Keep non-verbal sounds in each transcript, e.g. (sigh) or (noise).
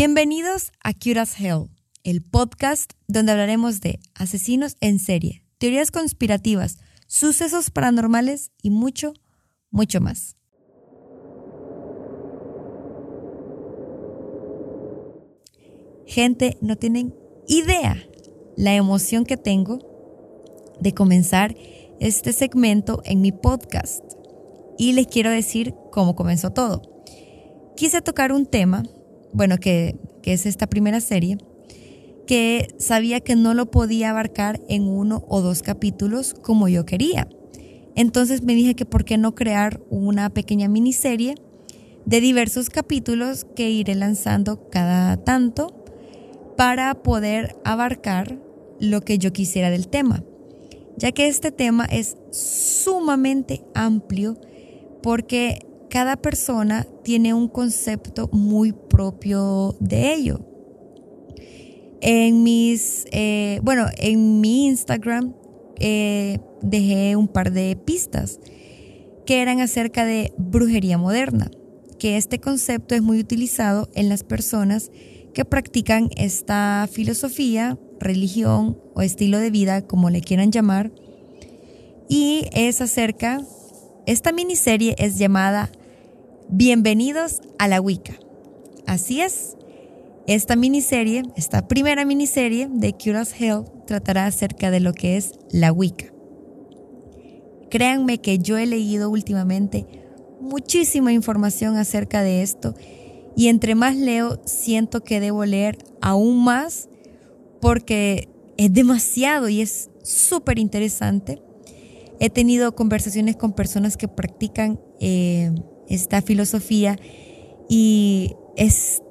Bienvenidos a Curious Hell, el podcast donde hablaremos de asesinos en serie, teorías conspirativas, sucesos paranormales y mucho, mucho más. Gente, no tienen idea la emoción que tengo de comenzar este segmento en mi podcast. Y les quiero decir cómo comenzó todo. Quise tocar un tema bueno, que, es esta primera serie, que sabía que no lo podía abarcar en uno o dos capítulos como yo quería. Entonces me dije que por qué no crear una pequeña miniserie de diversos capítulos que iré lanzando cada tanto para poder abarcar lo que yo quisiera del tema, ya que este tema es sumamente amplio porque cada persona tiene un concepto muy propio de ello. En mis, eh, bueno, en mi Instagram eh, dejé un par de pistas que eran acerca de brujería moderna, que este concepto es muy utilizado en las personas que practican esta filosofía, religión o estilo de vida, como le quieran llamar, y es acerca, esta miniserie es llamada Bienvenidos a la Wicca. Así es, esta miniserie, esta primera miniserie de Curious Hell tratará acerca de lo que es la Wicca. Créanme que yo he leído últimamente muchísima información acerca de esto y entre más leo siento que debo leer aún más porque es demasiado y es súper interesante. He tenido conversaciones con personas que practican eh, esta filosofía y es,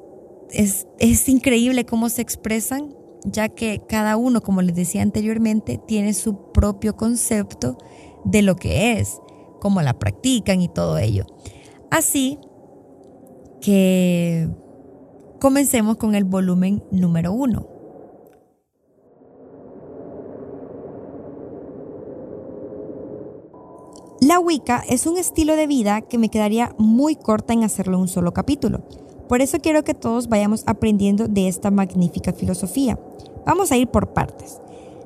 es, increíble cómo se expresan, ya que cada uno, como les decía anteriormente, tiene su propio concepto de lo que es, cómo la practican y todo ello. Así que comencemos con el volumen número uno. La Wicca es un estilo de vida que me quedaría muy corta en hacerlo un solo capítulo. Por eso quiero que todos vayamos aprendiendo de esta magnífica filosofía. Vamos a ir por partes.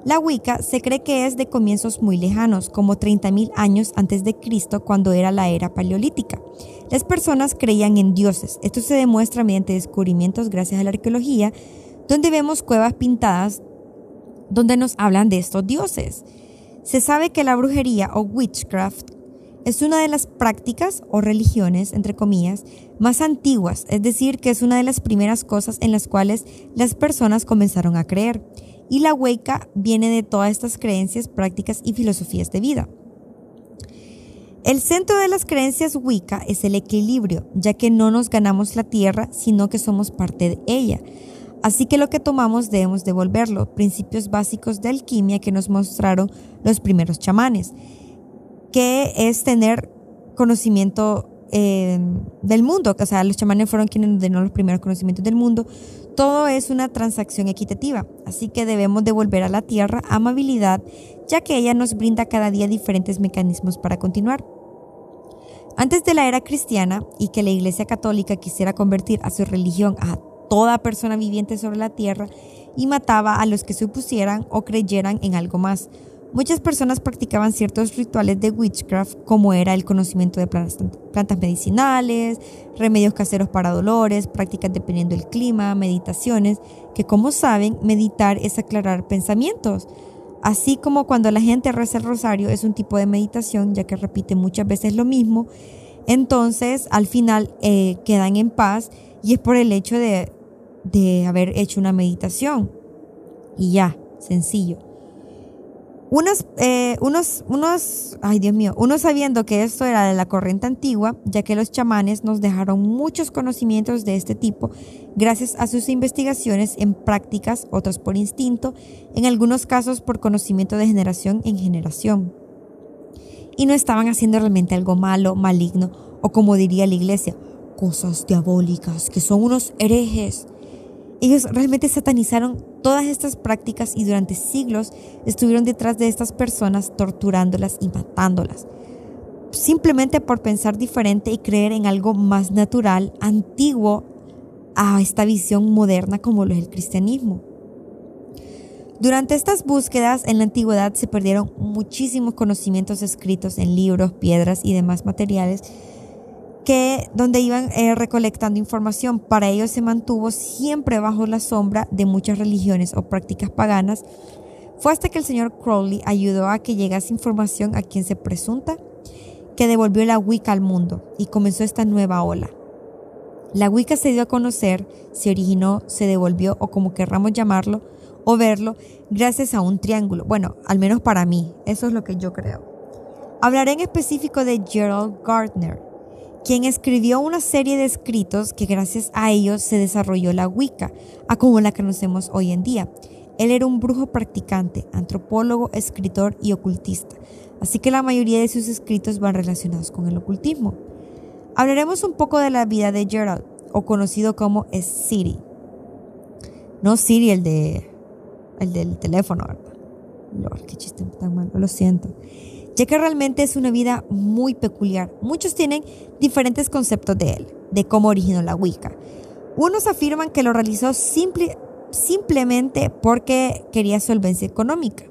La Wicca se cree que es de comienzos muy lejanos, como 30.000 años antes de Cristo, cuando era la era paleolítica. Las personas creían en dioses. Esto se demuestra mediante descubrimientos gracias a la arqueología, donde vemos cuevas pintadas donde nos hablan de estos dioses. Se sabe que la brujería o witchcraft es una de las prácticas o religiones, entre comillas, más antiguas, es decir, que es una de las primeras cosas en las cuales las personas comenzaron a creer. Y la Wicca viene de todas estas creencias, prácticas y filosofías de vida. El centro de las creencias Wicca es el equilibrio, ya que no nos ganamos la tierra, sino que somos parte de ella. Así que lo que tomamos debemos devolverlo, principios básicos de alquimia que nos mostraron los primeros chamanes, que es tener conocimiento eh, del mundo, o sea, los chamanes fueron quienes nos dieron los primeros conocimientos del mundo. Todo es una transacción equitativa, así que debemos devolver a la tierra amabilidad, ya que ella nos brinda cada día diferentes mecanismos para continuar. Antes de la era cristiana y que la Iglesia Católica quisiera convertir a su religión a toda persona viviente sobre la tierra y mataba a los que se opusieran o creyeran en algo más. Muchas personas practicaban ciertos rituales de witchcraft, como era el conocimiento de plantas, medicinales, remedios caseros para dolores, prácticas dependiendo del clima, meditaciones, que como saben, meditar es aclarar pensamientos. Así como cuando la gente reza el rosario es un tipo de meditación, ya que repite muchas veces lo mismo, entonces al final eh, quedan en paz y es por el hecho de de haber hecho una meditación. Y ya, sencillo. Unos, eh, unos, unos, ay Dios mío, unos sabiendo que esto era de la corriente antigua, ya que los chamanes nos dejaron muchos conocimientos de este tipo gracias a sus investigaciones en prácticas, otros por instinto, en algunos casos por conocimiento de generación en generación. Y no estaban haciendo realmente algo malo, maligno, o como diría la iglesia, cosas diabólicas, que son unos herejes. Ellos realmente satanizaron todas estas prácticas y durante siglos estuvieron detrás de estas personas torturándolas y matándolas. Simplemente por pensar diferente y creer en algo más natural, antiguo a esta visión moderna como lo es el cristianismo. Durante estas búsquedas en la antigüedad se perdieron muchísimos conocimientos escritos en libros, piedras y demás materiales que donde iban eh, recolectando información. Para ello se mantuvo siempre bajo la sombra de muchas religiones o prácticas paganas. Fue hasta que el señor Crowley ayudó a que llegase información a quien se presunta que devolvió la Wicca al mundo y comenzó esta nueva ola. La Wicca se dio a conocer, se originó, se devolvió o como querramos llamarlo, o verlo gracias a un triángulo. Bueno, al menos para mí, eso es lo que yo creo. Hablaré en específico de Gerald Gardner, quien escribió una serie de escritos que gracias a ellos se desarrolló la Wicca, a como la conocemos hoy en día. Él era un brujo practicante, antropólogo, escritor y ocultista, así que la mayoría de sus escritos van relacionados con el ocultismo. Hablaremos un poco de la vida de Gerald, o conocido como Siri. No Siri, el de el del teléfono, ¿verdad? Qué chiste tan malo, lo siento. Ya que realmente es una vida muy peculiar. Muchos tienen diferentes conceptos de él, de cómo originó la Wicca. Unos afirman que lo realizó simplemente porque quería solvencia económica.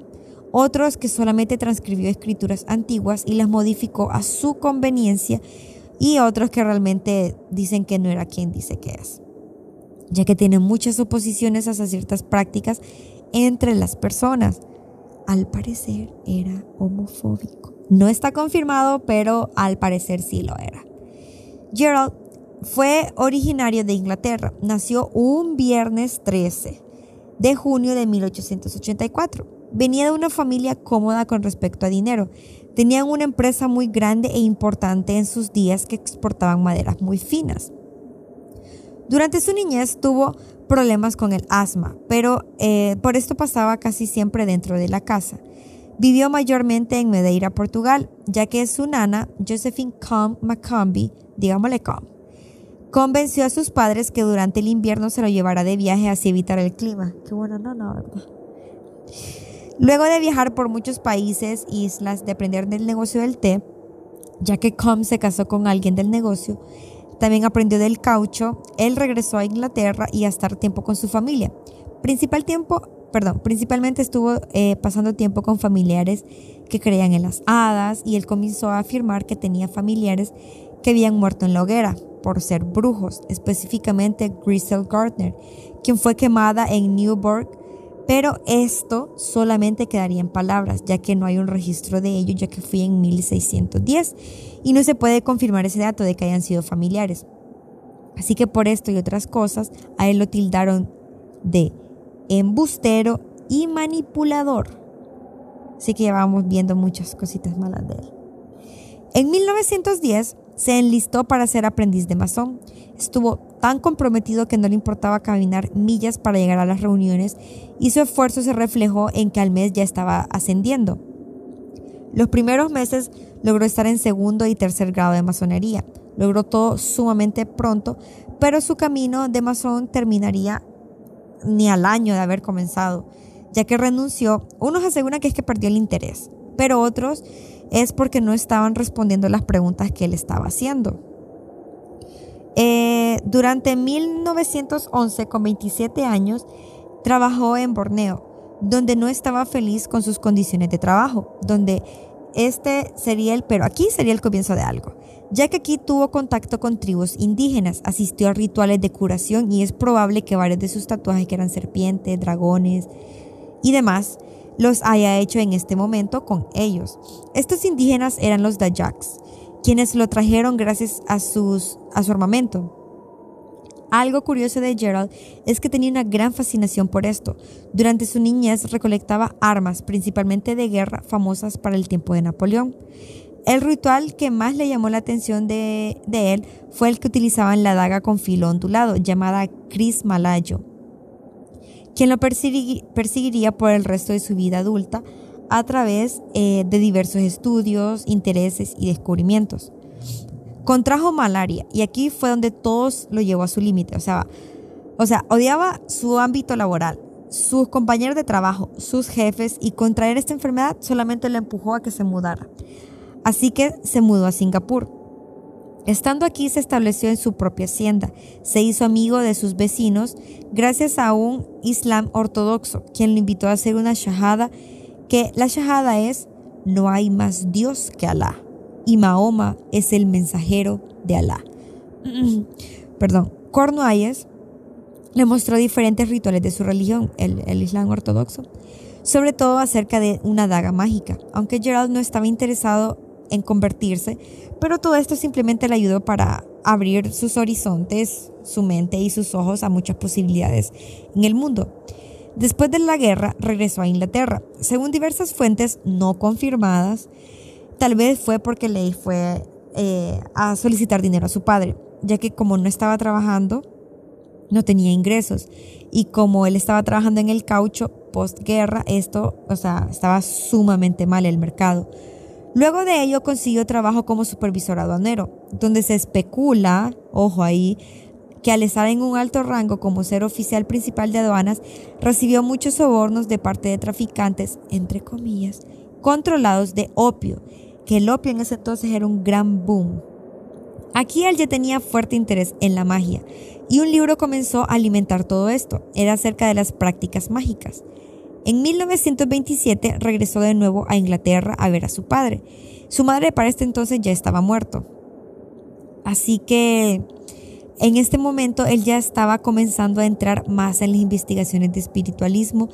Otros que solamente transcribió escrituras antiguas y las modificó a su conveniencia. Y otros que realmente dicen que no era quien dice que es. Ya que tiene muchas oposiciones hacia ciertas prácticas entre las personas. Al parecer era homofóbico. No está confirmado, pero al parecer sí lo era. Gerald fue originario de Inglaterra. Nació un viernes 13 de junio de 1884. Venía de una familia cómoda con respecto a dinero. Tenían una empresa muy grande e importante en sus días que exportaban maderas muy finas. Durante su niñez tuvo problemas con el asma, pero eh, por esto pasaba casi siempre dentro de la casa. Vivió mayormente en Madeira, Portugal, ya que su nana, Josephine Com Macombi, digámosle Com, convenció a sus padres que durante el invierno se lo llevara de viaje así evitar el clima. Qué buena nana, ¿verdad? Luego de viajar por muchos países, islas, de aprender del negocio del té, ya que Com se casó con alguien del negocio, también aprendió del caucho. Él regresó a Inglaterra y a estar tiempo con su familia. Principal tiempo, perdón, principalmente estuvo eh, pasando tiempo con familiares que creían en las hadas y él comenzó a afirmar que tenía familiares que habían muerto en la hoguera por ser brujos, específicamente Grisel Gardner, quien fue quemada en Newburgh pero esto solamente quedaría en palabras, ya que no hay un registro de ello, ya que fui en 1610 y no se puede confirmar ese dato de que hayan sido familiares. Así que por esto y otras cosas, a él lo tildaron de embustero y manipulador. Así que ya vamos viendo muchas cositas malas de él. En 1910 se enlistó para ser aprendiz de masón. Estuvo tan comprometido que no le importaba caminar millas para llegar a las reuniones y su esfuerzo se reflejó en que al mes ya estaba ascendiendo. Los primeros meses logró estar en segundo y tercer grado de masonería. Logró todo sumamente pronto, pero su camino de masón terminaría ni al año de haber comenzado, ya que renunció. Unos aseguran que es que perdió el interés, pero otros es porque no estaban respondiendo las preguntas que él estaba haciendo. Eh, durante 1911, con 27 años, trabajó en Borneo, donde no estaba feliz con sus condiciones de trabajo, donde este sería el, pero aquí sería el comienzo de algo, ya que aquí tuvo contacto con tribus indígenas, asistió a rituales de curación y es probable que varios de sus tatuajes, que eran serpientes, dragones y demás, los haya hecho en este momento con ellos. Estos indígenas eran los Dayaks, quienes lo trajeron gracias a, su armamento. Algo curioso de Gerald es que tenía una gran fascinación por esto. Durante su niñez recolectaba armas, principalmente de guerra, famosas para el tiempo de Napoleón. El ritual que más le llamó la atención de, de él fue el que utilizaban la daga con filo ondulado, llamada Cris Malayo quien lo perseguiría por el resto de su vida adulta a través eh, de diversos estudios, intereses y descubrimientos. Contrajo malaria y aquí fue donde todos lo llevó a su límite. O sea, o sea, odiaba su ámbito laboral, sus compañeros de trabajo, sus jefes y contraer esta enfermedad solamente le empujó a que se mudara. Así que se mudó a Singapur. Estando aquí se estableció en su propia hacienda, se hizo amigo de sus vecinos gracias a un islam ortodoxo, quien le invitó a hacer una shahada, que la shahada es no hay más Dios que Alá y Mahoma es el mensajero de Alá. (clears throat) Perdón, Cornualles le mostró diferentes rituales de su religión, el, el Islam ortodoxo, sobre todo acerca de una daga mágica, aunque Gerald no estaba interesado en convertirse, pero todo esto simplemente le ayudó para abrir sus horizontes, su mente y sus ojos a muchas posibilidades en el mundo. Después de la guerra regresó a Inglaterra. Según diversas fuentes no confirmadas, tal vez fue porque Leigh fue eh, a solicitar dinero a su padre, ya que como no estaba trabajando, no tenía ingresos. Y como él estaba trabajando en el caucho postguerra, esto, o sea, estaba sumamente mal el mercado. Luego de ello consiguió trabajo como supervisor aduanero, donde se especula, ojo ahí, que al estar en un alto rango como ser oficial principal de aduanas, recibió muchos sobornos de parte de traficantes, entre comillas, controlados de opio, que el opio en ese entonces era un gran boom. Aquí él ya tenía fuerte interés en la magia, y un libro comenzó a alimentar todo esto, era acerca de las prácticas mágicas. En 1927 regresó de nuevo a Inglaterra a ver a su padre. Su madre para este entonces ya estaba muerto. Así que en este momento él ya estaba comenzando a entrar más en las investigaciones de espiritualismo,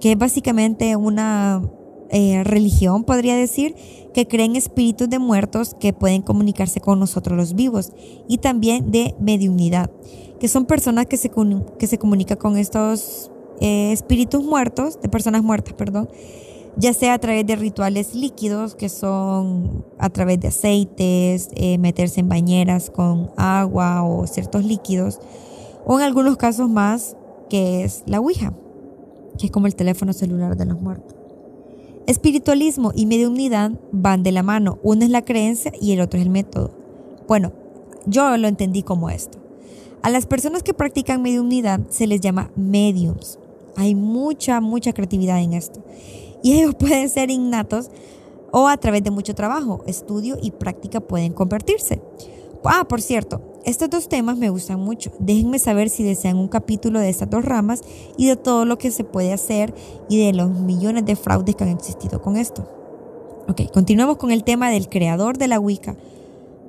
que es básicamente una eh, religión, podría decir, que cree en espíritus de muertos que pueden comunicarse con nosotros los vivos, y también de mediunidad, que son personas que se, que se comunican con estos eh, espíritus muertos, de personas muertas, perdón, ya sea a través de rituales líquidos, que son a través de aceites, eh, meterse en bañeras con agua o ciertos líquidos, o en algunos casos más, que es la Ouija, que es como el teléfono celular de los muertos. Espiritualismo y mediunidad van de la mano, uno es la creencia y el otro es el método. Bueno, yo lo entendí como esto. A las personas que practican mediunidad se les llama mediums. Hay mucha, mucha creatividad en esto. Y ellos pueden ser innatos o a través de mucho trabajo, estudio y práctica pueden convertirse. Ah, por cierto, estos dos temas me gustan mucho. Déjenme saber si desean un capítulo de estas dos ramas y de todo lo que se puede hacer y de los millones de fraudes que han existido con esto. Ok, continuamos con el tema del creador de la Wicca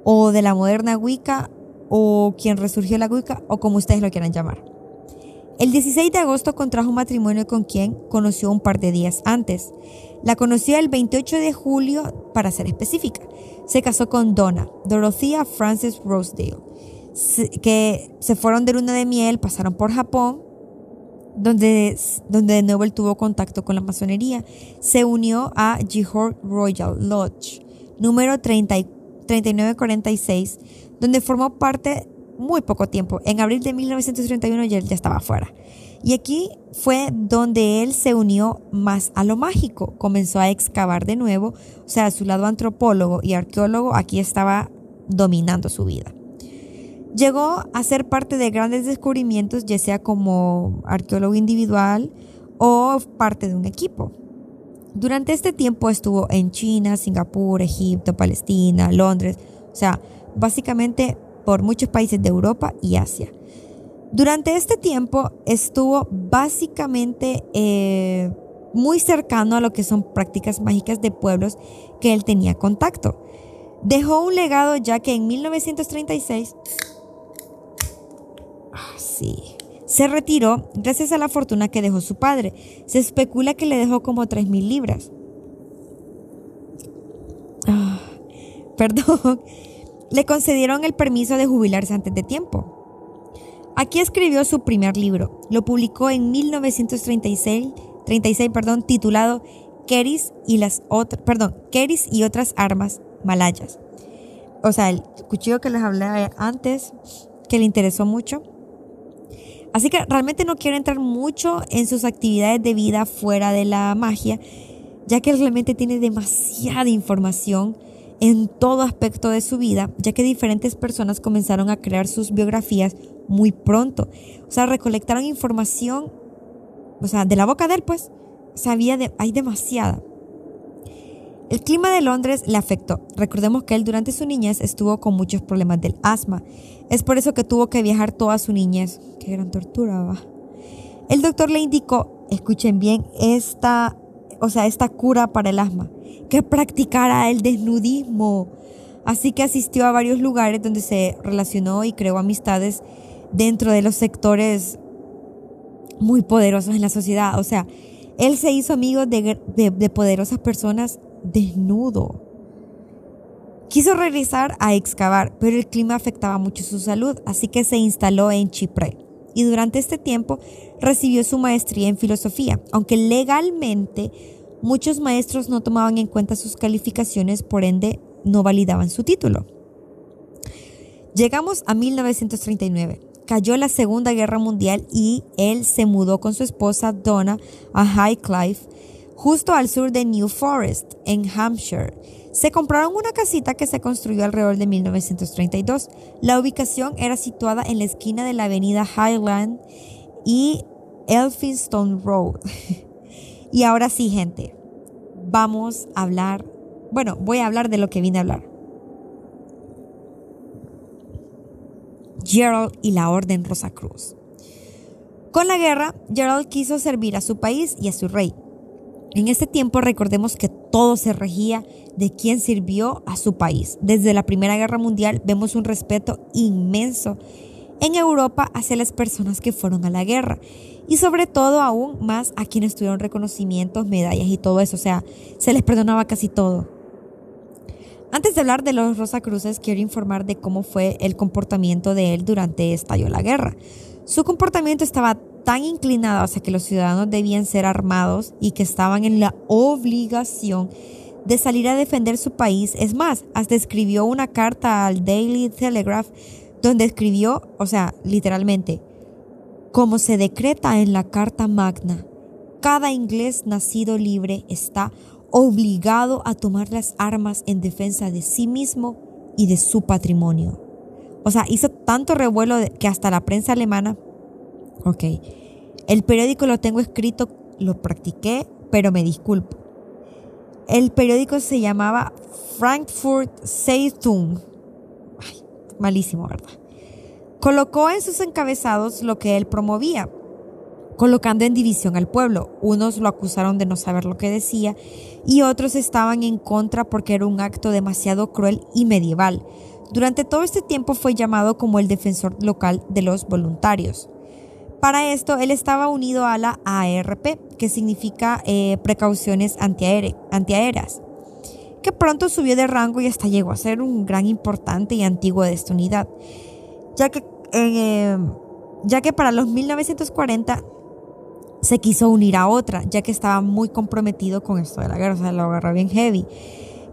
o de la moderna Wicca o quien resurgió la Wicca o como ustedes lo quieran llamar. El 16 de agosto contrajo matrimonio con quien conoció un par de días antes. La conoció el 28 de julio, para ser específica. Se casó con Donna, Dorothea Frances Rosedale, que se fueron de luna de miel, pasaron por Japón, donde, donde de nuevo él tuvo contacto con la masonería. Se unió a Jihor Royal Lodge, número 3946, donde formó parte muy poco tiempo. En abril de 1931 ya, ya estaba afuera. Y aquí fue donde él se unió más a lo mágico, comenzó a excavar de nuevo, o sea, su lado antropólogo y arqueólogo aquí estaba dominando su vida. Llegó a ser parte de grandes descubrimientos, ya sea como arqueólogo individual o parte de un equipo. Durante este tiempo estuvo en China, Singapur, Egipto, Palestina, Londres, o sea, básicamente por muchos países de Europa y Asia. Durante este tiempo estuvo básicamente eh, muy cercano a lo que son prácticas mágicas de pueblos que él tenía contacto. Dejó un legado ya que en 1936 ah, se retiró gracias a la fortuna que dejó su padre. Se especula que le dejó como 3.000 libras. Ah, (laughs) perdón le concedieron el permiso de jubilarse antes de tiempo. Aquí escribió su primer libro. Lo publicó en 1936, 36, perdón, titulado Keris y las perdón, Keris y otras armas malayas. O sea, el cuchillo que les hablé antes, que le interesó mucho. Así que realmente no quiero entrar mucho en sus actividades de vida fuera de la magia, ya que realmente tiene demasiada información en todo aspecto de su vida, ya que diferentes personas comenzaron a crear sus biografías muy pronto. O sea, recolectaron información, o sea, de la boca de él, pues, sabía de, hay demasiada. El clima de Londres le afectó. Recordemos que él durante su niñez estuvo con muchos problemas del asma. Es por eso que tuvo que viajar toda su niñez. Qué gran tortura, va. El doctor le indicó, escuchen bien, esta, o sea, esta cura para el asma, que practicara el desnudismo. Así que asistió a varios lugares donde se relacionó y creó amistades dentro de los sectores muy poderosos en la sociedad. O sea, él se hizo amigo de, de poderosas personas desnudo. Quiso regresar a excavar, pero el clima afectaba mucho su salud, así que se instaló en Chipre. Y durante este tiempo recibió su maestría en filosofía, aunque legalmente muchos maestros no tomaban en cuenta sus calificaciones, por ende no validaban su título. Llegamos a 1939. Cayó la Segunda Guerra Mundial y él se mudó con su esposa Donna a Highcliffe justo al sur de New Forest, en Hampshire. Se compraron una casita que se construyó alrededor de 1932. La ubicación era situada en la esquina de la avenida Highland y Elphinstone Road. (laughs) y ahora sí, gente, vamos a hablar, bueno, voy a hablar de lo que vine a hablar. Gerald y la Orden Rosacruz. Con la guerra, Gerald quiso servir a su país y a su rey. En este tiempo recordemos que todo se regía de quien sirvió a su país. Desde la Primera Guerra Mundial vemos un respeto inmenso en Europa hacia las personas que fueron a la guerra y sobre todo aún más a quienes tuvieron reconocimientos, medallas y todo eso. O sea, se les perdonaba casi todo. Antes de hablar de los Rosacruces, quiero informar de cómo fue el comportamiento de él durante estalló la guerra. Su comportamiento estaba tan inclinado hacia que los ciudadanos debían ser armados y que estaban en la obligación de salir a defender su país. Es más, hasta escribió una carta al Daily Telegraph donde escribió, o sea, literalmente, como se decreta en la Carta Magna, cada inglés nacido libre está obligado a tomar las armas en defensa de sí mismo y de su patrimonio. O sea, hizo tanto revuelo que hasta la prensa alemana Ok. El periódico lo tengo escrito, lo practiqué, pero me disculpo. El periódico se llamaba Frankfurt Zeitung. Malísimo, ¿verdad? Colocó en sus encabezados lo que él promovía, colocando en división al pueblo. Unos lo acusaron de no saber lo que decía y otros estaban en contra porque era un acto demasiado cruel y medieval. Durante todo este tiempo fue llamado como el defensor local de los voluntarios. Para esto, él estaba unido a la ARP, que significa eh, precauciones antiaéreas, que pronto subió de rango y hasta llegó a ser un gran importante y antiguo de esta unidad, ya que, eh, ya que para los 1940 se quiso unir a otra, ya que estaba muy comprometido con esto de la guerra, o sea, lo agarró bien heavy.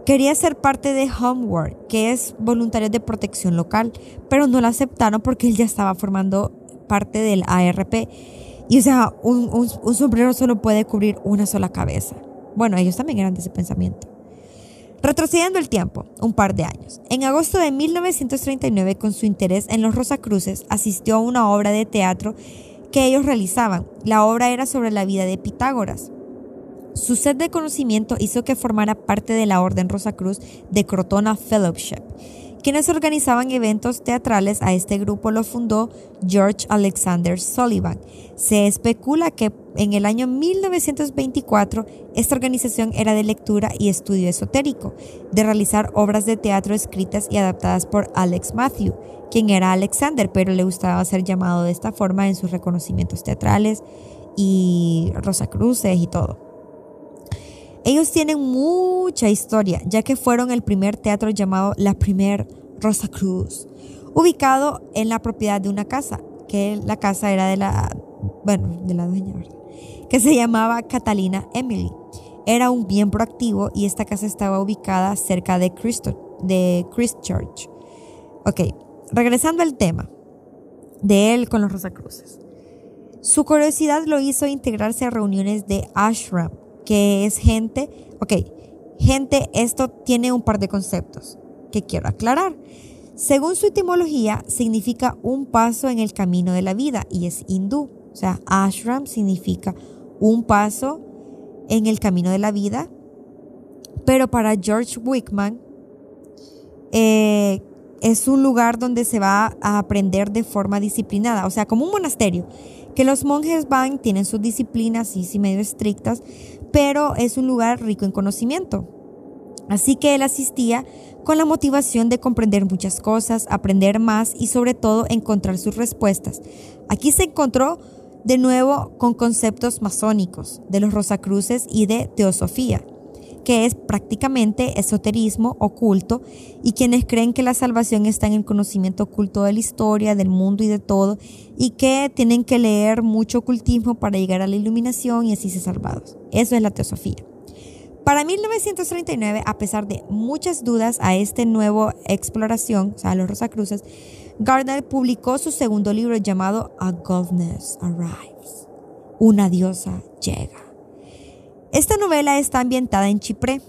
Quería ser parte de Homeward, que es voluntarios de protección local, pero no lo aceptaron porque él ya estaba formando parte del ARP. Y o sea, un, sombrero solo puede cubrir una sola cabeza. Bueno, ellos también eran de ese pensamiento. Retrocediendo el tiempo, un par de años. En agosto de 1939, con su interés en los Rosacruces, asistió a una obra de teatro que ellos realizaban. La obra era sobre la vida de Pitágoras. Su sed de conocimiento hizo que formara parte de la Orden Rosacruz de Crotona Fellowship quienes organizaban eventos teatrales a este grupo lo fundó George Alexander Sullivan. Se especula que en el año 1924 esta organización era de lectura y estudio esotérico, de realizar obras de teatro escritas y adaptadas por Alex Matthew, quien era Alexander, pero le gustaba ser llamado de esta forma en sus reconocimientos teatrales y Rosacruces y todo. Ellos tienen mucha historia, ya que fueron el primer teatro llamado La Primer Rosa Cruz, ubicado en la propiedad de una casa, que la casa era de la, bueno, de la dueña, ¿verdad? que se llamaba Catalina Emily. Era un bien proactivo y esta casa estaba ubicada cerca de, Christchurch. Ok, regresando al tema de él con los Rosacruces. Su curiosidad lo hizo integrarse a reuniones de ashram, que es gente, ok, gente, esto tiene un par de conceptos que quiero aclarar. Según su etimología, significa un paso en el camino de la vida y es hindú. O sea, ashram significa un paso en el camino de la vida, Pero para George Wickman, eh, es un lugar donde se va a aprender de forma disciplinada, o sea, como un monasterio, que los monjes van, tienen sus disciplinas, sí, sí, medio estrictas, pero es un lugar rico en conocimiento. Así que él asistía con la motivación de comprender muchas cosas, aprender más y sobre todo encontrar sus respuestas. Aquí se encontró de nuevo con conceptos masónicos, de los Rosacruces y de teosofía que es prácticamente esoterismo oculto y quienes creen que la salvación está en el conocimiento oculto de la historia, del mundo y de todo y que tienen que leer mucho ocultismo para llegar a la iluminación y así ser salvados. Eso es la teosofía. Para 1939, a pesar de muchas dudas a esta nueva exploración, o sea, a los Rosacruces, Gardner publicó su segundo libro llamado A Goddess Arrives. Una diosa llega. Esta novela está ambientada en Chipre,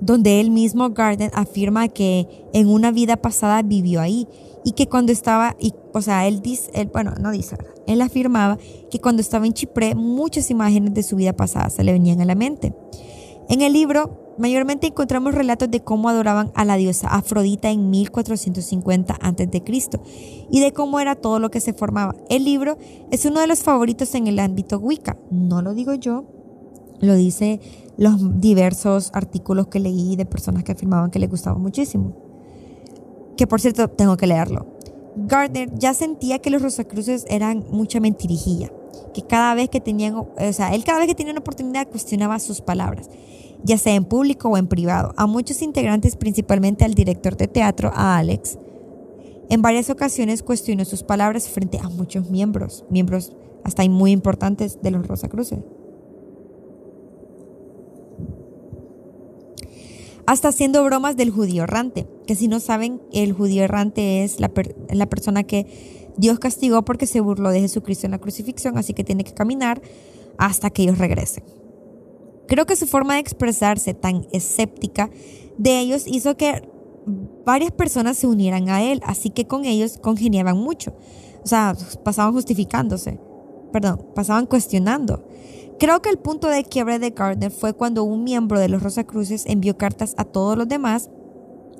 donde él mismo, Gardner, afirma que en una vida pasada vivió ahí y que cuando estaba, o sea, él dice, bueno, no dice. Él afirmaba que cuando estaba en Chipre muchas imágenes de su vida pasada se le venían a la mente. En el libro mayormente encontramos relatos de cómo adoraban a la diosa Afrodita en 1450 a.C. y de cómo era todo lo que se formaba. El libro es uno de los favoritos en el ámbito Wicca. No lo digo yo, lo dice los diversos artículos que leí de personas que afirmaban que les gustaba muchísimo. Que por cierto, tengo que leerlo. Gardner ya sentía que los Rosacruces eran mucha mentirijilla, que cada vez que tenían, o sea, él cada vez que tenía una oportunidad cuestionaba sus palabras, ya sea en público o en privado, a muchos integrantes, principalmente al director de teatro, a Alex. En varias ocasiones cuestionó sus palabras frente a muchos miembros, miembros hasta muy importantes de los Rosacruces. Hasta haciendo bromas del judío errante, que si no saben, el judío errante es la, la persona que Dios castigó porque se burló de Jesucristo en la crucifixión, así que tiene que caminar hasta que ellos regresen. Creo que su forma de expresarse tan escéptica de ellos hizo que varias personas se unieran a él, así que con ellos congeniaban mucho. O sea, pasaban justificándose, perdón, pasaban cuestionando. Creo que el punto de quiebre de Gardner fue cuando un miembro de los Rosacruces envió cartas a todos los demás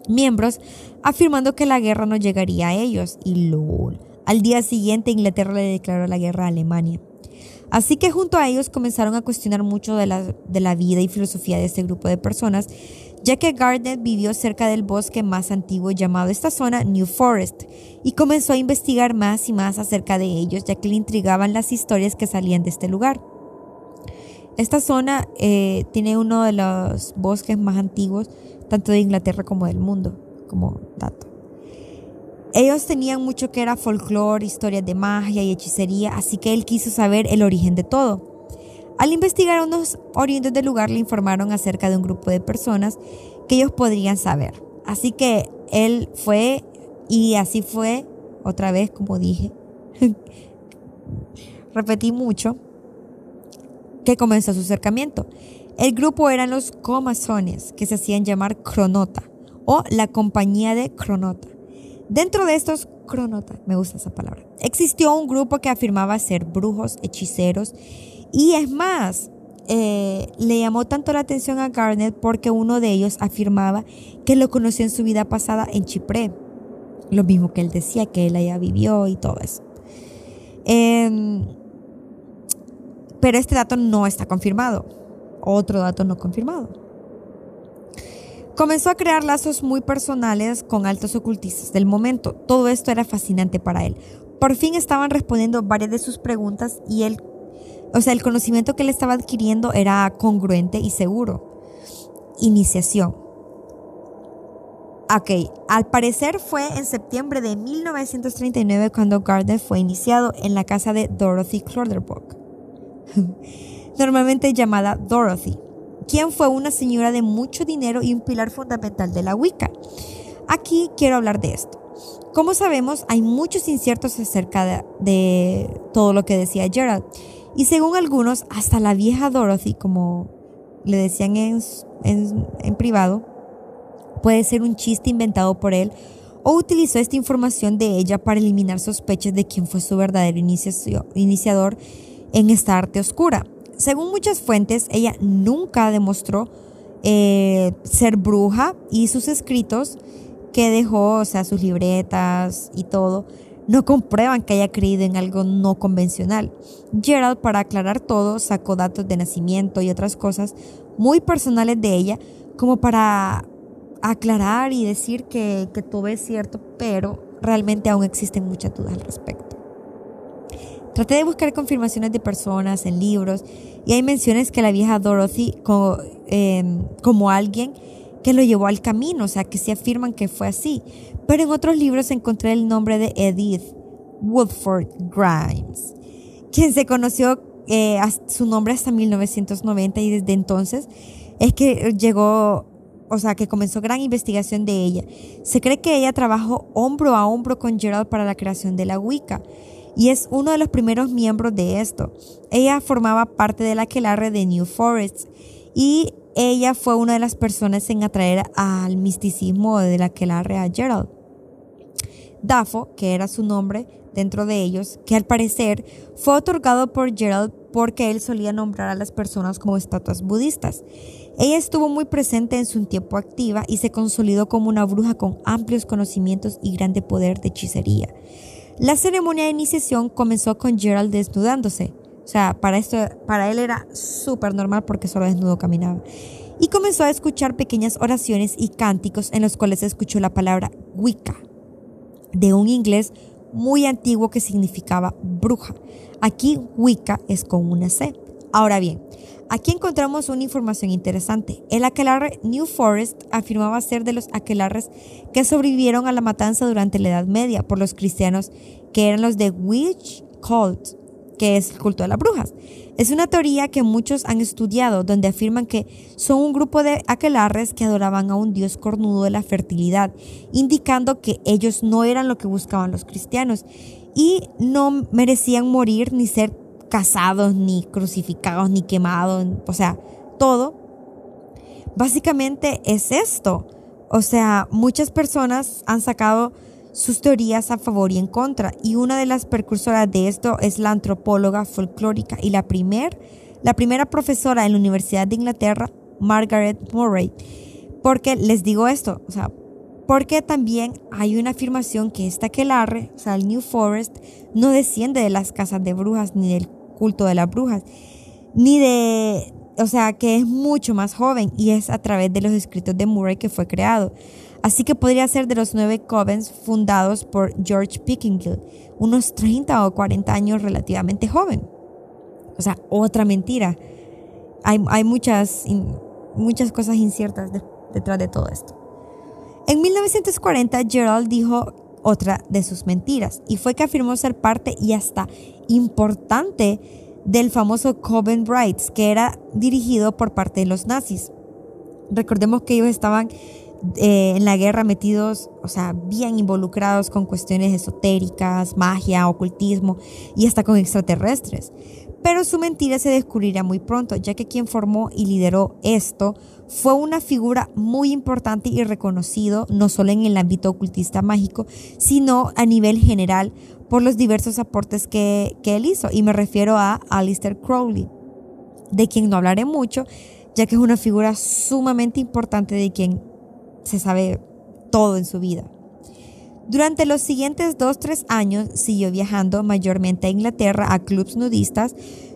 miembros afirmando que la guerra no llegaría a ellos y lol. Al día siguiente Inglaterra le declaró la guerra a Alemania. Así que junto a ellos comenzaron a cuestionar mucho de la, de la vida y filosofía de este grupo de personas, ya que Gardner vivió cerca del bosque más antiguo llamado esta zona New Forest y comenzó a investigar más y más acerca de ellos, ya que le intrigaban las historias que salían de este lugar. Esta zona eh, tiene uno de los bosques más antiguos, tanto de Inglaterra como del mundo, como dato. Ellos tenían mucho que era folclore, historias de magia y hechicería, así que él quiso saber el origen de todo. Al investigar unos oriundos del lugar le informaron acerca de un grupo de personas que ellos podrían saber. Así que él fue y así fue, otra vez como dije, (laughs) repetí mucho, que comenzó su acercamiento. El grupo eran los comazones, que se hacían llamar Cronota, o la compañía de Cronota. Dentro de estos Cronota, me gusta esa palabra, existió un grupo que afirmaba ser brujos, hechiceros, y es más, eh, le llamó tanto la atención a Garnet porque uno de ellos afirmaba que lo conocía en su vida pasada en Chipre. Lo mismo que él decía, que él allá vivió y todo eso. Eh, pero este dato no está confirmado. Otro dato no confirmado. Comenzó a crear lazos muy personales con altos ocultistas del momento. Todo esto era fascinante para él. Por fin estaban respondiendo varias de sus preguntas y él, o sea, el conocimiento que él estaba adquiriendo era congruente y seguro. Iniciación. Ok, al parecer fue en septiembre de 1939 cuando Gardner fue iniciado en la casa de Dorothy Clutterbuck. (laughs) normalmente llamada Dorothy, quien fue una señora de mucho dinero y un pilar fundamental de la Wicca. Aquí quiero hablar de esto. Como sabemos, hay muchos inciertos acerca de, todo lo que decía Gerald. Y según algunos, hasta la vieja Dorothy, como le decían en, en privado, puede ser un chiste inventado por él o utilizó esta información de ella para eliminar sospechas de quién fue su verdadero iniciador en esta arte oscura. Según muchas fuentes, ella nunca demostró eh, ser bruja y sus escritos que dejó, o sea, sus libretas y todo, no comprueban que haya creído en algo no convencional. Gerald, para aclarar todo, sacó datos de nacimiento y otras cosas muy personales de ella, como para aclarar y decir que, todo es cierto, pero realmente aún existen muchas dudas al respecto. Traté de buscar confirmaciones de personas en libros y hay menciones que la vieja Dorothy em, como alguien que lo llevó al camino, o sea, que se afirman que fue así. Pero en otros libros encontré el nombre de Edith Woodford Grimes, quien se conoció eh, su nombre hasta 1990 y desde entonces es que llegó, o sea, que comenzó gran investigación de ella. Se cree que ella trabajó hombro a hombro con Gerald para la creación de la Wicca y es uno de los primeros miembros de esto. Ella formaba parte de la aquelarre de New Forest y ella fue una de las personas en atraer al misticismo de la aquelarre a Gerald. Dafo, que era su nombre dentro de ellos, que al parecer fue otorgado por Gerald porque él solía nombrar a las personas como estatuas budistas. Ella estuvo muy presente en su tiempo activa y se consolidó como una bruja con amplios conocimientos y grande poder de hechicería. La ceremonia de iniciación comenzó con Gerald desnudándose. Sea, para, esto, para él era súper normal porque solo desnudo caminaba. Y comenzó a escuchar pequeñas oraciones y cánticos en los cuales escuchó la palabra Wicca, de un inglés muy antiguo que significaba bruja. Aquí Wicca es con una C. Ahora bien, Aquí encontramos una información interesante. El aquelarre New Forest afirmaba ser de los aquelarres que sobrevivieron a la matanza durante la Edad Media por los cristianos, que eran los de Witch Cult, que es el culto de las brujas. Es una teoría que muchos han estudiado, donde afirman que son un grupo de aquelarres que adoraban a un dios cornudo de la fertilidad, indicando que ellos no eran lo que buscaban los cristianos y no merecían morir ni ser casados, ni crucificados, ni quemados, o sea, todo. Básicamente es esto. O sea, muchas personas han sacado sus teorías a favor y en contra. Y una de las precursoras de esto es la antropóloga folclórica y la, primer, la primera profesora en la Universidad de Inglaterra, Margaret Murray. Porque les digo esto, o sea, porque también hay una afirmación que esta aquelarre, o sea, el New Forest, no desciende de las casas de brujas ni del culto de las brujas, ni de, o sea, que es mucho más joven y es a través de los escritos de Murray que fue creado. Así que podría ser de los nueve covens fundados por George Pickingill, unos 30 o 40 años relativamente joven. O sea, otra mentira. Hay, hay muchas, muchas cosas inciertas detrás de todo esto. En 1940, Gerald dijo otra de sus mentiras y fue que afirmó ser parte y hasta importante del famoso Coven Rights, que era dirigido por parte de los nazis. Recordemos que ellos estaban eh, en la guerra metidos, o sea, bien involucrados con cuestiones esotéricas, magia, ocultismo y hasta con extraterrestres. Pero su mentira se descubrirá muy pronto, ya que quien formó y lideró esto fue una figura muy importante y reconocido no solo en el ámbito ocultista mágico, sino a nivel general por los diversos aportes que, que él hizo. Y me refiero a Alistair Crowley, de quien no hablaré mucho, ya que es una figura sumamente importante de quien se sabe todo en su vida. Durante los siguientes dos tres años siguió viajando mayormente a Inglaterra a clubs nudistas,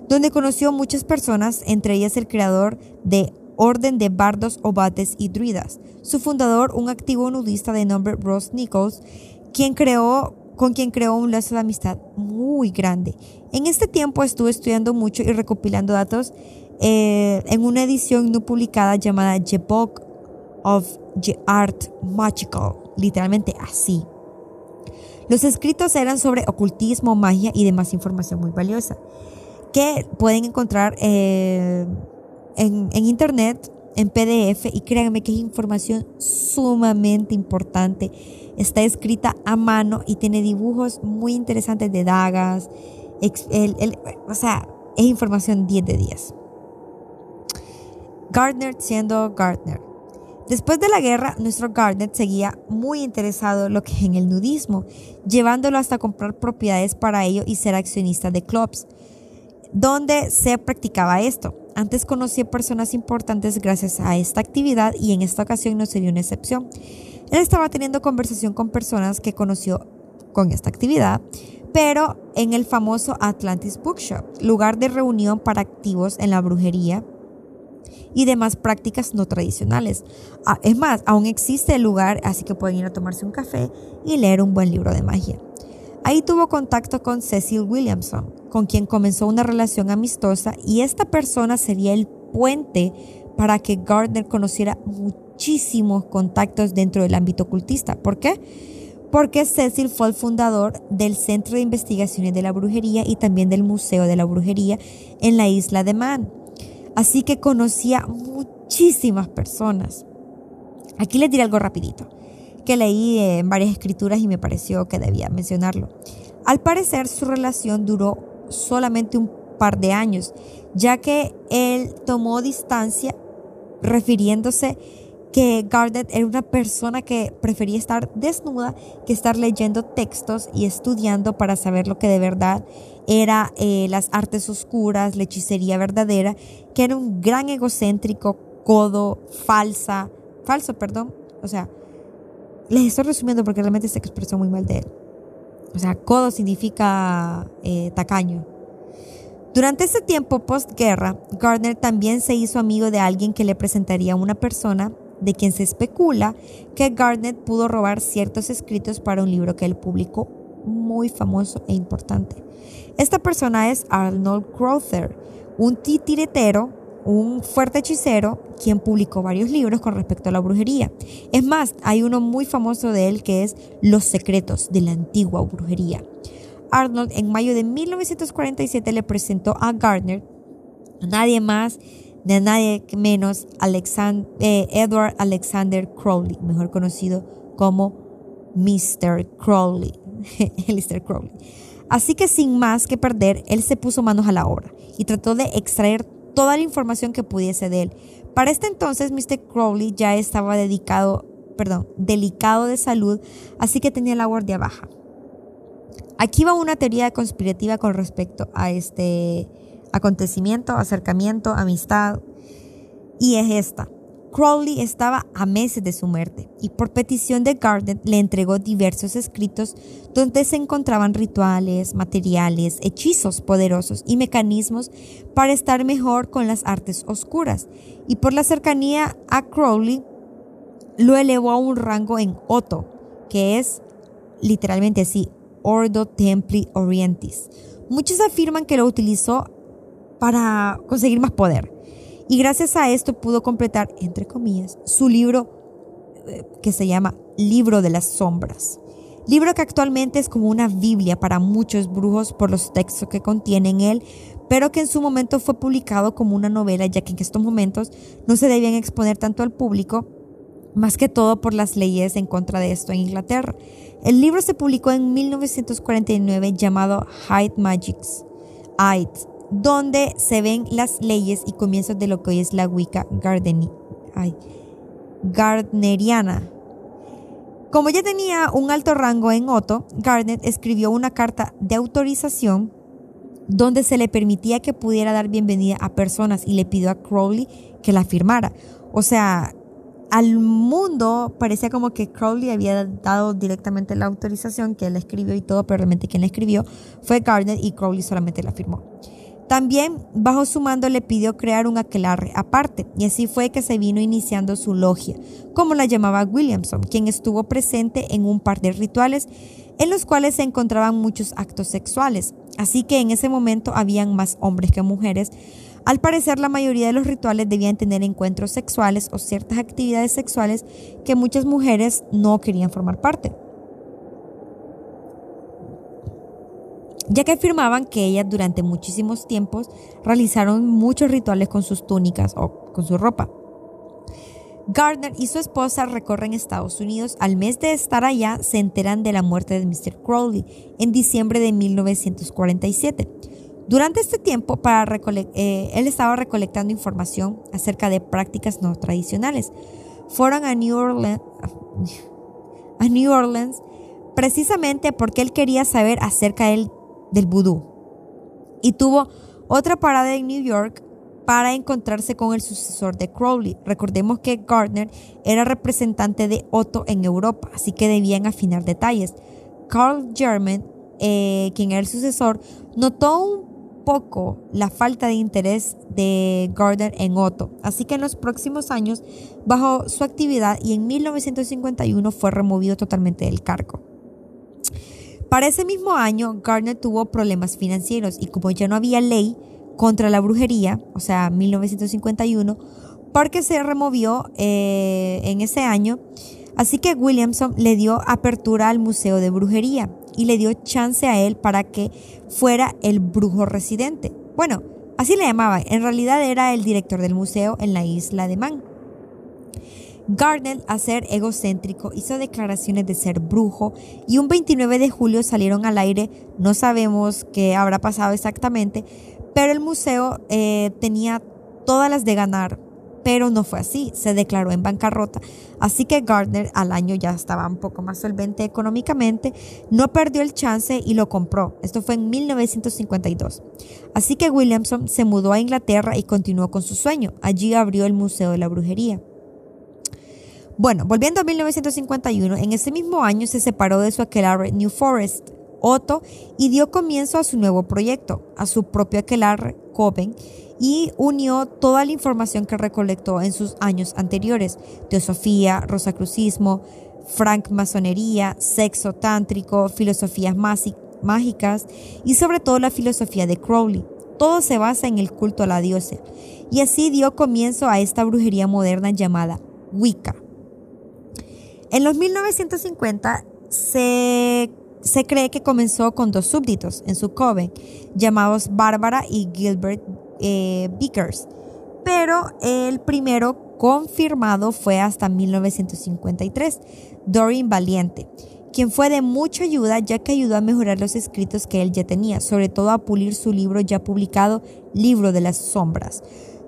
donde conoció muchas personas, entre ellas el creador de Orden de Bardos, Obates y Druidas, su fundador, un activo nudista de nombre Ross Nichols, quien creó, con quien creó un lazo de amistad muy grande. En este tiempo estuvo estudiando mucho y recopilando datos eh, en una edición no publicada llamada The Book of Art Magical, literalmente así. Los escritos eran sobre ocultismo, magia y demás información muy valiosa que pueden encontrar eh, en, internet, en PDF, y créanme que es información sumamente importante. Está escrita a mano y tiene dibujos muy interesantes de dagas. o sea, es información 10 de 10. Gardner siendo Gardner. Después de la guerra, nuestro Garnet seguía muy interesado lo que en el nudismo, llevándolo hasta comprar propiedades para ello y ser accionista de clubs. donde se practicaba esto. Antes conocí a personas importantes gracias a esta actividad y en esta ocasión no sería una excepción. Él estaba teniendo conversación con personas que conoció con esta actividad, pero en el famoso Atlantis Bookshop, lugar de reunión para activos en la brujería y demás prácticas no tradicionales. Ah, es más, aún existe el lugar, así que pueden ir a tomarse un café y leer un buen libro de magia. Ahí tuvo contacto con Cecil Williamson, con quien comenzó una relación amistosa y esta persona sería el puente para que Gardner conociera muchísimos contactos dentro del ámbito ocultista. ¿Por qué? Porque Cecil fue el fundador del Centro de Investigaciones de la Brujería y también del Museo de la Brujería en la isla de Man. Así que conocía muchísimas personas. Aquí les diré algo rapidito que leí en varias escrituras y me pareció que debía mencionarlo. Al parecer su relación duró solamente un par de años, ya que él tomó distancia refiriéndose que Garnet era una persona que prefería estar desnuda que estar leyendo textos y estudiando para saber lo que de verdad era eh, las artes oscuras, la hechicería verdadera, que era un gran egocéntrico, codo, falsa, falso, perdón, o sea, les estoy resumiendo porque realmente se expresó muy mal de él. O sea, codo significa eh, tacaño. Durante ese tiempo postguerra, Gardner también se hizo amigo de alguien que le presentaría a una persona de quien se especula que Gardner pudo robar ciertos escritos para un libro que él publicó muy famoso e importante. Esta persona es Arnold Crowther, un titiretero un fuerte hechicero quien publicó varios libros con respecto a la brujería. Es más, hay uno muy famoso de él que es Los secretos de la antigua brujería. Arnold en mayo de 1947 le presentó a Gardner a nadie más ni a nadie menos eh, Edward Alexander Crowley, mejor conocido como Mr. Crowley. (laughs) Mr. Crowley. Así que sin más que perder, él se puso manos a la obra y trató de extraer toda la información que pudiese de él. Para este entonces, Mr. Crowley ya estaba dedicado, perdón, delicado de salud, así que tenía la guardia baja. Aquí va una teoría conspirativa con respecto a este acontecimiento, acercamiento, amistad, y es esta. Crowley estaba a meses de su muerte y por petición de Gardner le entregó diversos escritos donde se encontraban rituales, materiales, hechizos poderosos y mecanismos para estar mejor con las artes oscuras. Y por la cercanía a Crowley, lo elevó a un rango en Otto, que es literalmente así, Ordo Templi Orientis. Muchos afirman que lo utilizó para conseguir más poder y gracias a esto pudo completar, entre comillas, su libro eh, que se llama Libro de las Sombras. Libro que actualmente es como una Biblia para muchos brujos por los textos que contiene en él, pero que en su momento fue publicado como una novela, ya que en estos momentos no se debían exponer tanto al público, más que todo por las leyes en contra de esto en Inglaterra. El libro se publicó en 1949 llamado Hyde Magics. Hyde donde se ven las leyes y comienzos de lo que hoy es la Wicca Gardneriana. Como ya tenía un alto rango en Otto, Gardner escribió una carta de autorización donde se le permitía que pudiera dar bienvenida a personas y le pidió a Crowley que la firmara. O sea, al mundo parecía como que Crowley había dado directamente la autorización que él escribió y todo, pero realmente quien la escribió fue Gardner y Crowley solamente la firmó. También, bajo su mando, le pidió crear un aquelarre aparte, y así fue que se vino iniciando su logia, como la llamaba Williamson, quien estuvo presente en un par de rituales en los cuales se encontraban muchos actos sexuales. Así que en ese momento habían más hombres que mujeres. Al parecer, la mayoría de los rituales debían tener encuentros sexuales o ciertas actividades sexuales que muchas mujeres no querían formar parte. Ya que afirmaban que ellas durante muchísimos tiempos realizaron muchos rituales con sus túnicas o con su ropa. Gardner y su esposa recorren Estados Unidos. Al mes de estar allá, se enteran de la muerte de Mr. Crowley en diciembre de 1947. Durante este tiempo, para eh, él estaba recolectando información acerca de prácticas no tradicionales. Fueron a New Orleans, a New Orleans precisamente porque él quería saber acerca del del vudú. Y tuvo Otra parada en New York para encontrarse con el sucesor de Crowley. Recordemos que Gardner era representante de Otto en Europa, así que debían afinar detalles. Carl German, eh, quien era el sucesor, notó un poco la falta de interés de Gardner en Otto, así que en los próximos años bajó su actividad y en 1951 fue removido totalmente del cargo. Para ese mismo año, Gardner tuvo problemas financieros y como ya no había ley, contra la brujería, o sea, 1951, porque se removió eh, en ese año. Así que Williamson le dio apertura al Museo de Brujería y le dio chance a él para que fuera el brujo residente. Bueno, así le llamaban, en realidad era el director del museo en la isla de Man. Gardner, a ser egocéntrico, hizo declaraciones de ser brujo y un 29 de julio salieron al aire, no sabemos qué habrá pasado exactamente, pero el museo eh, tenía todas las de ganar, pero no fue así, se declaró en bancarrota. Así que Gardner al año ya estaba un poco más solvente económicamente, no perdió el chance y lo compró. Esto fue en 1952. Así que Williamson se mudó a Inglaterra y continuó con su sueño. Allí abrió el Museo de la Brujería. Bueno, volviendo a 1951, en ese mismo año se separó de su aquelarre New Forest Otto y dio comienzo a su nuevo proyecto, a su propio aquelarre Coven, y unió toda la información que recolectó en sus años anteriores, teosofía, rosacrucismo, francmasonería, sexo tántrico, filosofías mágicas y sobre todo la filosofía de Crowley. Todo se basa en el culto a la diosa. Y así dio comienzo a esta brujería moderna llamada Wicca. En los 1950 se se cree que comenzó con dos súbditos en su coven, llamados Bárbara y Gilbert eh, Vickers, pero el primero confirmado fue hasta 1953, Doreen Valiente, quien fue de mucha ayuda ya que ayudó a mejorar los escritos que él ya tenía, sobre todo a pulir su libro ya publicado, Libro de las Sombras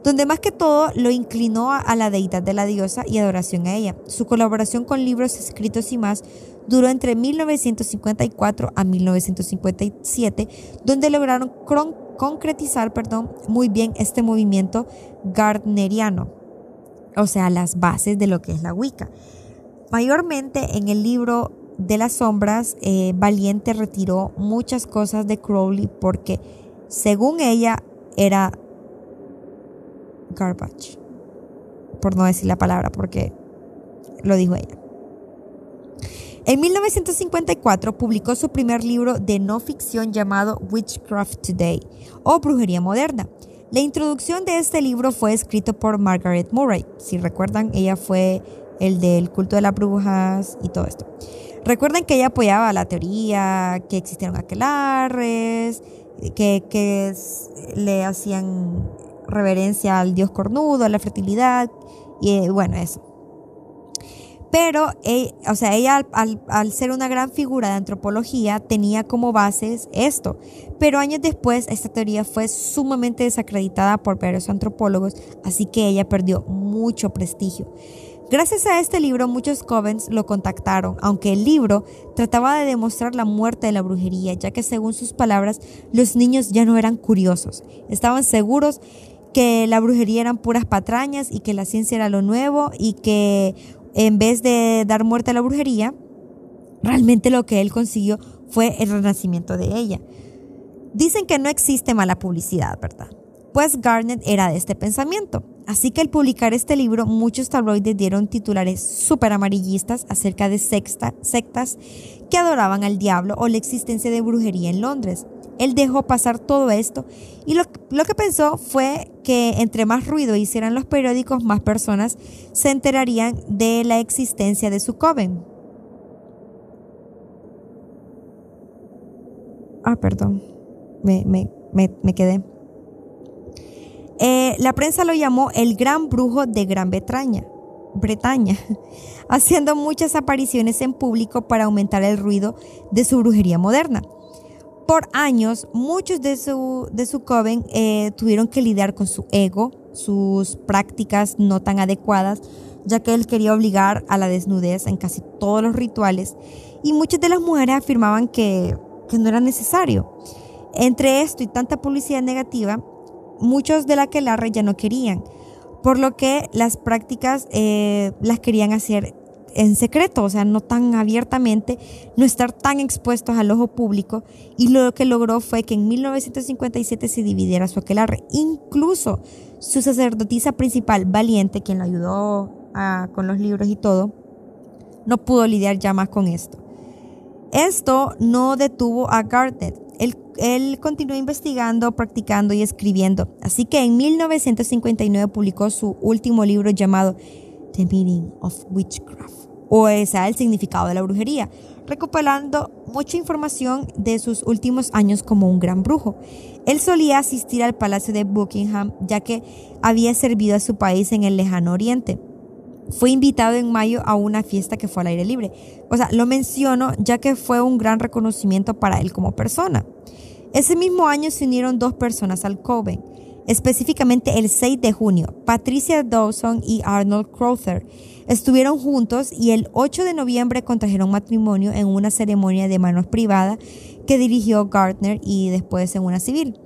donde más que todo lo inclinó a la deidad de la diosa y adoración a ella. Su colaboración con libros escritos y más duró entre 1954 a 1957, donde lograron concretizar perdón, muy bien este movimiento gardneriano, o sea, las bases de lo que es la Wicca. Mayormente en el libro de las sombras, eh, Valiente retiró muchas cosas de Crowley porque, según ella, era garbage, por no decir la palabra, porque lo dijo ella. En 1954 publicó su primer libro de no ficción llamado Witchcraft Today o Brujería Moderna. La introducción de este libro fue escrito por Margaret Murray. Si recuerdan, ella fue el del culto de las brujas y todo esto. Recuerden que ella apoyaba la teoría que existieron aquelarres, que, que le hacían reverencia al dios cornudo, a la fertilidad y bueno, eso. Pero, eh, o sea, ella al, ser una gran figura de antropología tenía como bases esto. Pero años después esta teoría fue sumamente desacreditada por varios antropólogos, así que ella perdió mucho prestigio. Gracias a este libro muchos covens lo contactaron, aunque el libro trataba de demostrar la muerte de la brujería, ya que según sus palabras los niños ya no eran curiosos, estaban seguros que la brujería eran puras patrañas y que la ciencia era lo nuevo y que en vez de dar muerte a la brujería, realmente lo que él consiguió fue el renacimiento de ella. Dicen que no existe mala publicidad, ¿verdad? Pues Garnet era de este pensamiento. Así que al publicar este libro, muchos tabloides dieron titulares súper amarillistas acerca de sectas que adoraban al diablo o la existencia de brujería en Londres. Él dejó pasar todo esto y lo, que pensó fue que entre más ruido hicieran los periódicos, más personas se enterarían de la existencia de su coven. Ah, perdón, me, me, quedé. Eh, la prensa lo llamó el gran brujo de Gran Bretaña, Bretaña, (laughs) haciendo muchas apariciones en público para aumentar el ruido de su brujería moderna por años, muchos de su, de su coven eh, tuvieron que lidiar con su ego, sus prácticas no tan adecuadas, ya que él quería obligar a la desnudez en casi todos los rituales, y muchas de las mujeres afirmaban que, que no era necesario. Entre esto y tanta publicidad negativa, muchos de la que ya no querían, por lo que las prácticas eh, las querían hacer en secreto, o sea, no tan abiertamente, no estar tan expuestos al ojo público y lo que logró fue que en 1957 se dividiera su aquelarre. Incluso su sacerdotisa principal, Valiente, quien lo ayudó con los libros y todo, no pudo lidiar ya más con esto. Esto no detuvo a Garnet. Él, él continuó investigando, practicando y escribiendo. Así que en 1959 publicó su último libro llamado The Meaning of Witchcraft o sea, el significado de la brujería, recopilando mucha información de sus últimos años como un gran brujo. Él solía asistir al Palacio de Buckingham ya que había servido a su país en el lejano oriente. Fue invitado en mayo a una fiesta que fue al aire libre. O sea, lo menciono ya que fue un gran reconocimiento para él como persona. Ese mismo año se unieron dos personas al Coven, específicamente el 6 de junio, Patricia Dawson y Arnold Crowther Estuvieron juntos y el 8 de noviembre contrajeron matrimonio en una ceremonia de manos privada que dirigió Gardner y después en una civil.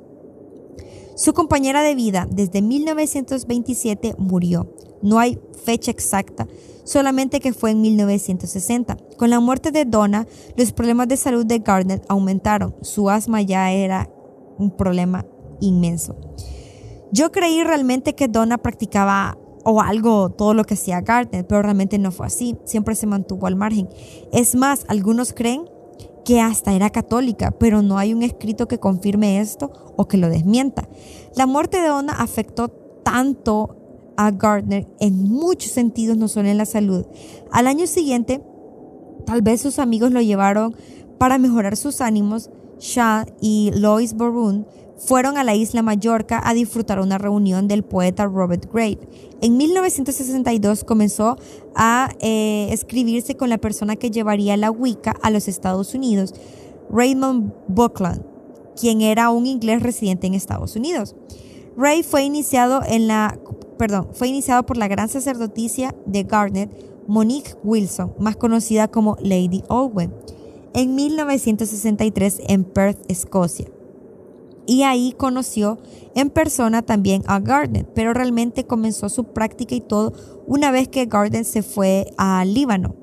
Su compañera de vida desde 1927 murió. No hay fecha exacta, solamente que fue en 1960. Con la muerte de Donna, los problemas de salud de Gardner aumentaron. Su asma ya era un problema inmenso. Yo creí realmente que Donna practicaba o algo, todo lo que hacía Gardner, pero realmente no fue así, siempre se mantuvo al margen. Es más, algunos creen que hasta era católica, pero no hay un escrito que confirme esto o que lo desmienta. La muerte de Donna afectó tanto a Gardner en muchos sentidos, no solo en la salud. Al año siguiente, tal vez sus amigos lo llevaron para mejorar sus ánimos. Shah y Lois Borun fueron a la isla Mallorca a disfrutar una reunión del poeta Robert Grave. En 1962 comenzó a eh, escribirse con la persona que llevaría la Wicca a los Estados Unidos, Raymond Buckland, quien era un inglés residente en Estados Unidos. Ray fue iniciado en la, perdón, fue iniciado por la gran sacerdotisa de Garnet, Monique Wilson, más conocida como Lady Owen, en 1963 en Perth, Escocia y ahí conoció en persona también a Gardner, pero realmente comenzó su práctica y todo una vez que Gardner se fue al Líbano.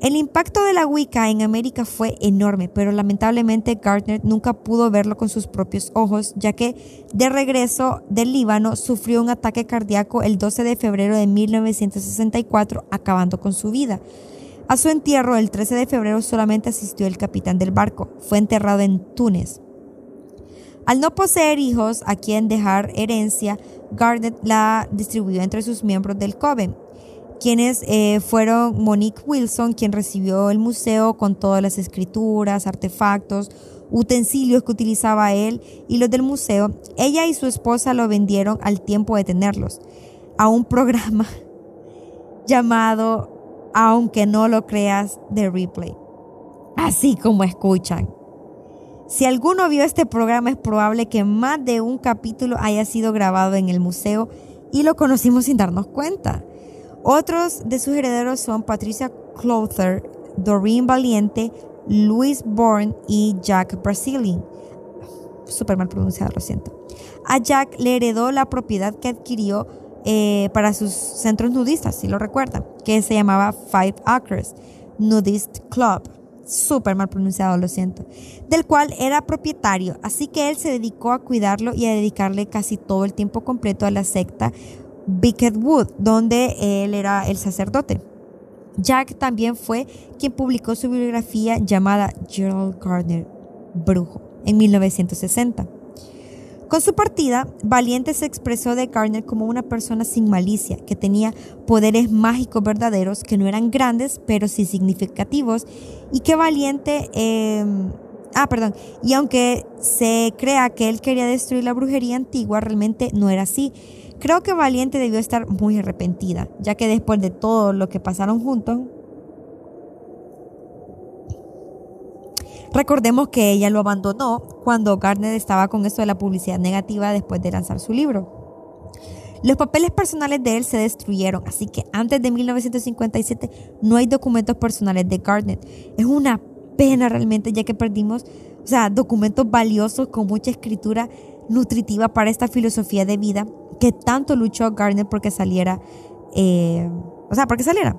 El impacto de la Wicca en América fue enorme, pero lamentablemente Gardner nunca pudo verlo con sus propios ojos, ya que de regreso del Líbano sufrió un ataque cardíaco el 12 de febrero de 1964, acabando con su vida. A su entierro el 13 de febrero solamente asistió el capitán del barco. Fue enterrado en Túnez. Al no poseer hijos a quien dejar herencia, Garnet la distribuyó entre sus miembros del Coven, quienes eh, fueron Monique Wilson, quien recibió el museo con todas las escrituras, artefactos, utensilios que utilizaba él y los del museo. Ella y su esposa lo vendieron al tiempo de tenerlos a un programa (laughs) llamado Aunque no lo creas de Replay. Así como escuchan. Si alguno vio este programa es probable que más de un capítulo haya sido grabado en el museo y lo conocimos sin darnos cuenta. Otros de sus herederos son Patricia Clother, Doreen Valiente, Louis Bourne y Jack Brazilian. Súper mal pronunciado, lo siento. A Jack le heredó la propiedad que adquirió eh, para sus centros nudistas, si lo recuerdan, que se llamaba Five Acres Nudist Club súper mal pronunciado, lo siento, del cual era propietario, así que él se dedicó a cuidarlo y a dedicarle casi todo el tiempo completo a la secta Wicked Wood, donde él era el sacerdote. Jack también fue quien publicó su bibliografía llamada Gerald Gardner, Brujo, en 1960. Con su partida, Valiente se expresó de Garner como una persona sin malicia, que tenía poderes mágicos verdaderos que no eran grandes, pero sí significativos, y que Valiente... Em, ah, perdón. Y aunque se crea que él quería destruir la brujería antigua, realmente no era así. Creo que Valiente debió estar muy arrepentida, ya que después de todo lo que pasaron juntos, Recordemos que ella lo abandonó cuando Gardner estaba con esto de la publicidad negativa después de lanzar su libro. Los papeles personales de él se destruyeron, así que antes de 1957 no hay documentos personales de Gardner. Es una pena realmente, ya que perdimos, o sea, documentos valiosos con mucha escritura nutritiva para esta filosofía de vida que tanto luchó Gardner porque saliera, eh, o sea, porque saliera.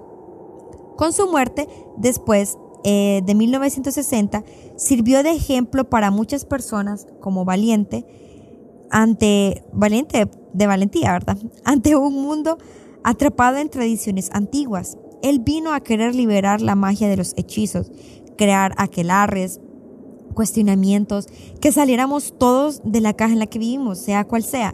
Con su muerte, después eh, de 1960, sirvió de ejemplo para muchas personas como valiente, ante, valiente de valentía, ¿verdad? (laughs) Ante un mundo atrapado en tradiciones antiguas. Él vino a querer liberar la magia de los hechizos, crear aquelarres, cuestionamientos, que saliéramos todos de la caja en la que vivimos, sea cual sea,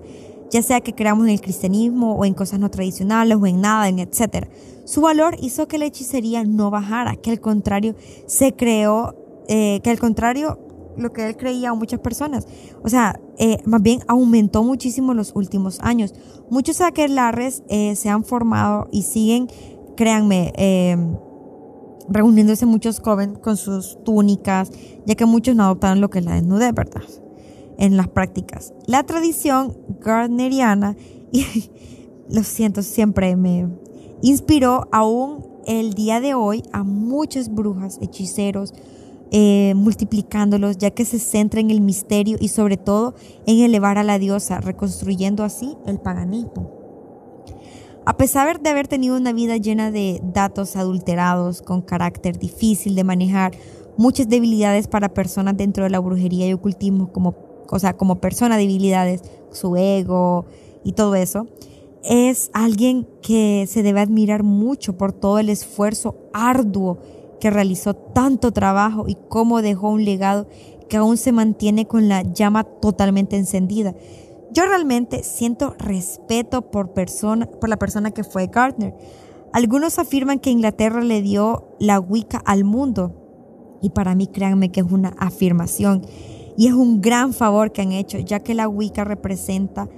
ya sea que creamos en el cristianismo o en cosas no tradicionales o en nada, en etc. Su valor hizo que la hechicería no bajara, que al contrario se creó, eh, que al contrario lo que él creía muchas personas. O sea, eh, más bien aumentó muchísimo en los últimos años. Muchos aquelarres eh, se han formado y siguen, créanme, eh, reuniéndose muchos jóvenes con sus túnicas, ya que muchos no adoptaron lo que es la desnudez, ¿verdad? En las prácticas. La tradición gardneriana, (laughs) y lo siento, siempre me inspiró aún el día de hoy a muchas brujas, hechiceros, eh, multiplicándolos, ya que se centra en el misterio y sobre todo en elevar a la diosa, reconstruyendo así el paganismo. A pesar de haber tenido una vida llena de datos adulterados, con carácter difícil de manejar, muchas debilidades para personas dentro de la brujería y ocultismo, como, o sea, como persona debilidades, su ego y todo eso, es alguien que se debe admirar mucho por todo el esfuerzo arduo que realizó tanto trabajo y cómo dejó un legado que aún se mantiene con la llama totalmente encendida. Yo realmente siento respeto por, persona, por la persona que fue Gardner. Algunos afirman que Inglaterra le dio la Wicca al mundo y para mí créanme que es una afirmación y es un gran favor que han hecho ya que la Wicca representa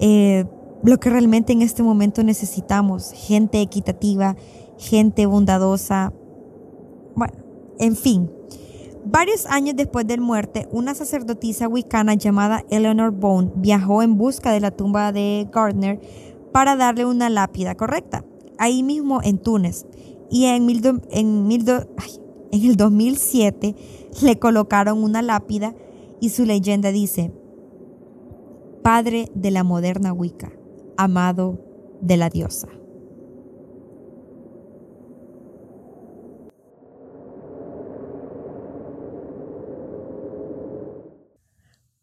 eh, lo que realmente en este momento necesitamos, gente equitativa, gente bondadosa, bueno, en fin. Varios años después de muerte, una sacerdotisa wicana llamada Eleanor Bone viajó en busca de la tumba de Gardner para darle una lápida correcta, ahí mismo en Túnez. Y en, en, en el 2007 le colocaron una lápida y su leyenda dice, Padre de la moderna Wicca, amado de la diosa.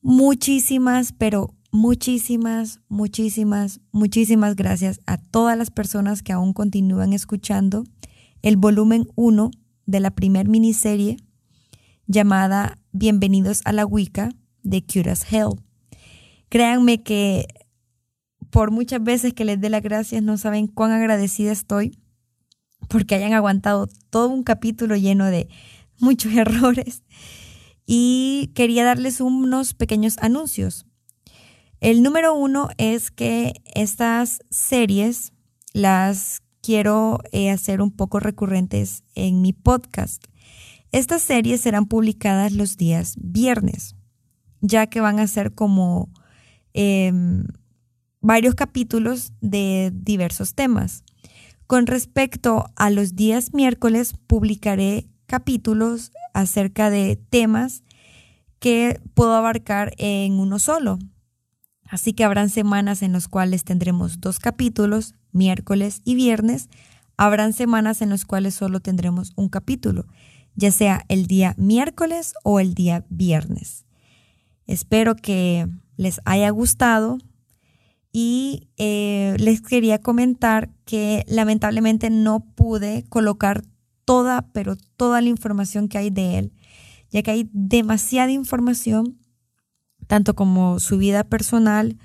Muchísimas, pero muchísimas, muchísimas, muchísimas gracias a todas las personas que aún continúan escuchando el volumen 1 de la primer miniserie llamada Bienvenidos a la Wicca de Curious Hell. Créanme que por muchas veces que les dé las gracias no saben cuán agradecida estoy porque hayan aguantado todo un capítulo lleno de muchos (laughs) errores y quería darles unos pequeños anuncios. El número uno es que estas series las quiero eh, hacer un poco recurrentes en mi podcast. Estas series serán publicadas los días viernes, ya que van a ser como em, varios capítulos de diversos temas. Con respecto a los días miércoles, publicaré capítulos acerca de temas que puedo abarcar en uno solo. Así que habrán semanas en las cuales tendremos dos capítulos, miércoles y viernes. Habrán semanas en las cuales solo tendremos un capítulo, ya sea el día miércoles o el día viernes. Espero que les haya gustado y eh, les quería comentar que lamentablemente no pude colocar toda, pero toda la información que hay de él, ya que hay demasiada información, tanto como su vida personal,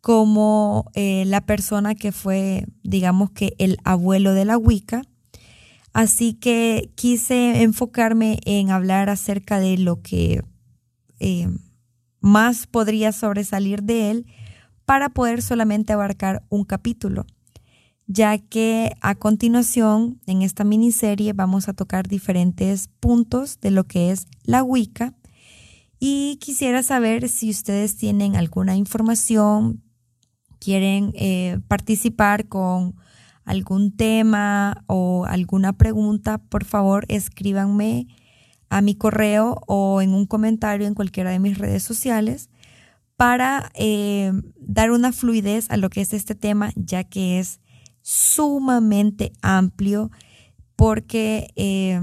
como eh, la persona que fue, digamos que el abuelo de la Wicca. Así que quise enfocarme en hablar acerca de lo que eh, más podría sobresalir de él para poder solamente abarcar un capítulo ya que a continuación en esta miniserie vamos a tocar diferentes puntos de lo que es la Wicca. Y quisiera saber si ustedes tienen alguna información, quieren eh, participar con algún tema o alguna pregunta, por favor escríbanme a mi correo o en un comentario en cualquiera de mis redes sociales para eh, dar una fluidez a lo que es este tema, ya que es sumamente amplio, porque eh,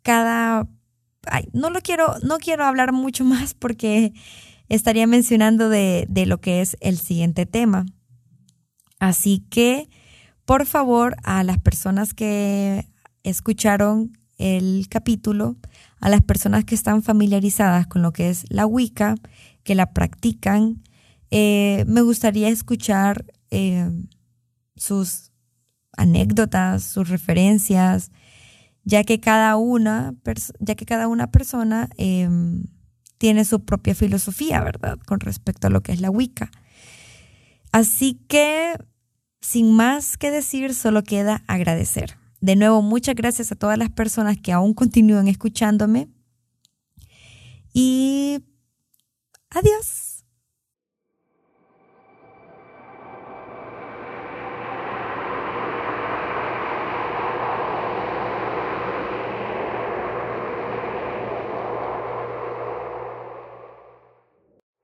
cada... no lo quiero, no quiero hablar mucho (laughs) más porque estaría mencionando de, de lo que es el siguiente tema. Así que, por favor, a las personas que escucharon el capítulo, a las personas que están familiarizadas con lo que es la Wicca, que la practican, eh, me gustaría escuchar eh, sus anécdotas, sus referencias, ya que cada una, ya que cada una persona em, tiene su propia filosofía, ¿verdad? Con respecto a lo que es la Wicca. Así que, sin más que decir, solo queda agradecer. De nuevo, muchas gracias a todas las personas que aún continúan escuchándome. Y adiós.